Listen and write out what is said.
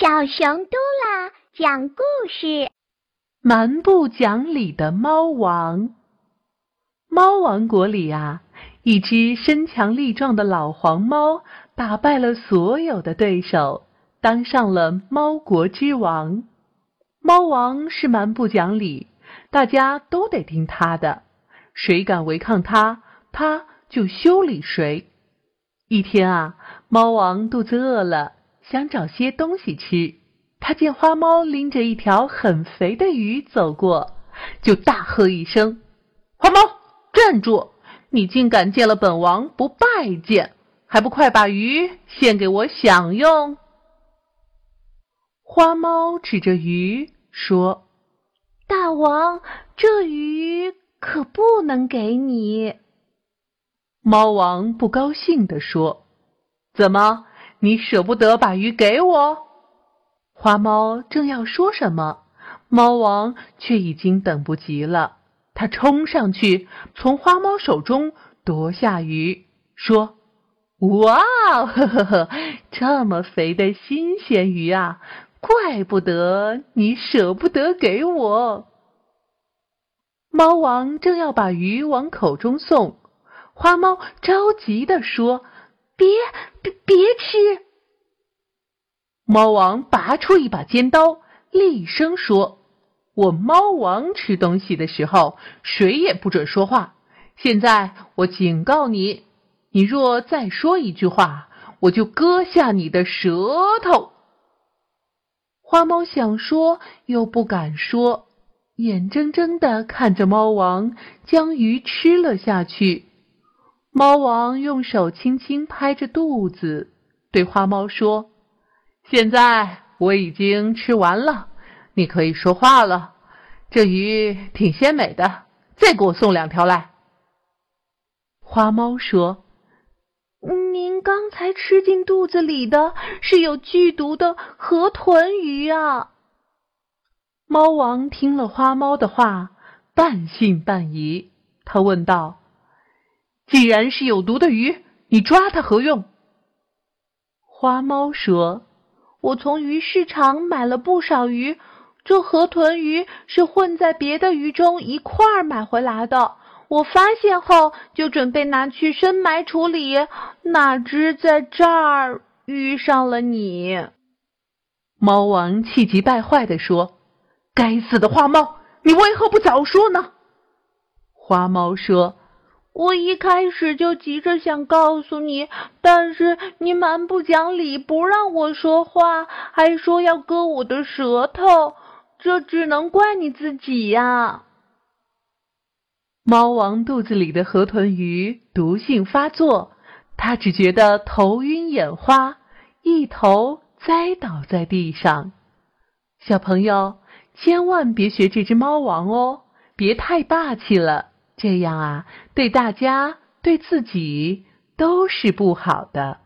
小熊嘟啦讲故事：蛮不讲理的猫王。猫王国里啊，一只身强力壮的老黄猫打败了所有的对手，当上了猫国之王。猫王是蛮不讲理，大家都得听他的，谁敢违抗他，他就修理谁。一天啊，猫王肚子饿了。想找些东西吃，他见花猫拎着一条很肥的鱼走过，就大喝一声：“花猫，站住！你竟敢见了本王不拜见，还不快把鱼献给我享用！”花猫指着鱼说：“大王，这鱼可不能给你。”猫王不高兴地说：“怎么？”你舍不得把鱼给我？花猫正要说什么，猫王却已经等不及了。他冲上去，从花猫手中夺下鱼，说：“哇，呵呵呵，这么肥的新鲜鱼啊！怪不得你舍不得给我。”猫王正要把鱼往口中送，花猫着急地说。别别别吃！猫王拔出一把尖刀，厉声说：“我猫王吃东西的时候，谁也不准说话。现在我警告你，你若再说一句话，我就割下你的舌头。”花猫想说又不敢说，眼睁睁的看着猫王将鱼吃了下去。猫王用手轻轻拍着肚子，对花猫说：“现在我已经吃完了，你可以说话了。这鱼挺鲜美的，再给我送两条来。”花猫说：“您刚才吃进肚子里的是有剧毒的河豚鱼啊！”猫王听了花猫的话，半信半疑，他问道。既然是有毒的鱼，你抓它何用？花猫说：“我从鱼市场买了不少鱼，这河豚鱼是混在别的鱼中一块儿买回来的。我发现后就准备拿去深埋处理，哪知在这儿遇上了你。”猫王气急败坏地说：“该死的花猫，你为何不早说呢？”花猫说。我一开始就急着想告诉你，但是你蛮不讲理，不让我说话，还说要割我的舌头，这只能怪你自己呀。猫王肚子里的河豚鱼毒性发作，他只觉得头晕眼花，一头栽倒在地上。小朋友千万别学这只猫王哦，别太霸气了。这样啊，对大家、对自己都是不好的。